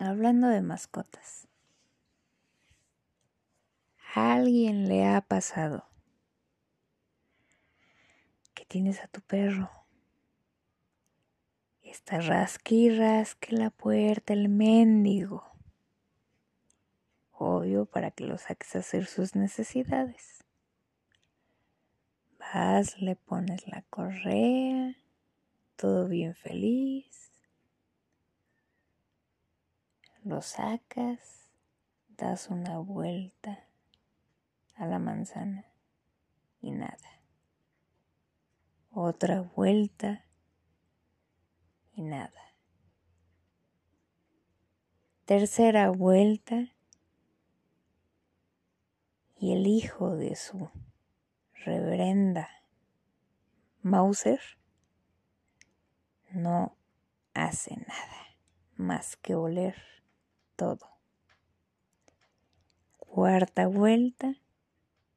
Hablando de mascotas. ¿A alguien le ha pasado que tienes a tu perro? Está rasque y rasque la puerta el mendigo. Obvio para que lo saques a hacer sus necesidades. Vas, le pones la correa, todo bien feliz lo sacas, das una vuelta a la manzana y nada. Otra vuelta y nada. Tercera vuelta y el hijo de su reverenda Mauser no hace nada más que oler todo. Cuarta vuelta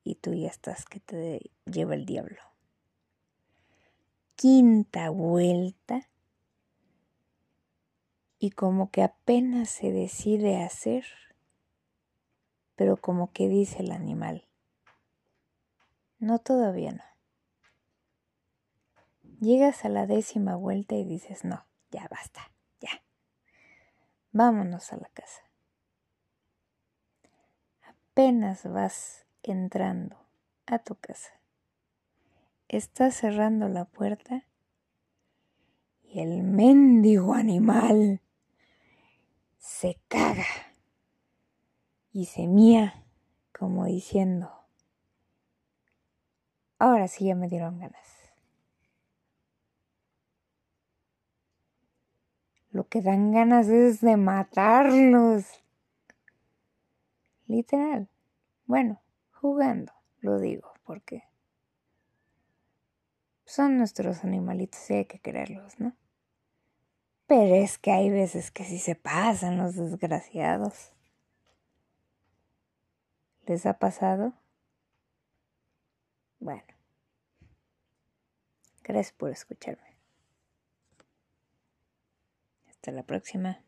y tú ya estás que te lleva el diablo. Quinta vuelta y como que apenas se decide hacer, pero como que dice el animal, no todavía no. Llegas a la décima vuelta y dices, no, ya basta. Vámonos a la casa. Apenas vas entrando a tu casa. Estás cerrando la puerta y el mendigo animal se caga y se mía como diciendo, ahora sí ya me dieron ganas. Lo que dan ganas es de matarlos. Literal. Bueno, jugando, lo digo, porque son nuestros animalitos y hay que quererlos, ¿no? Pero es que hay veces que sí se pasan los desgraciados. ¿Les ha pasado? Bueno. Gracias por escucharme. Hasta la próxima.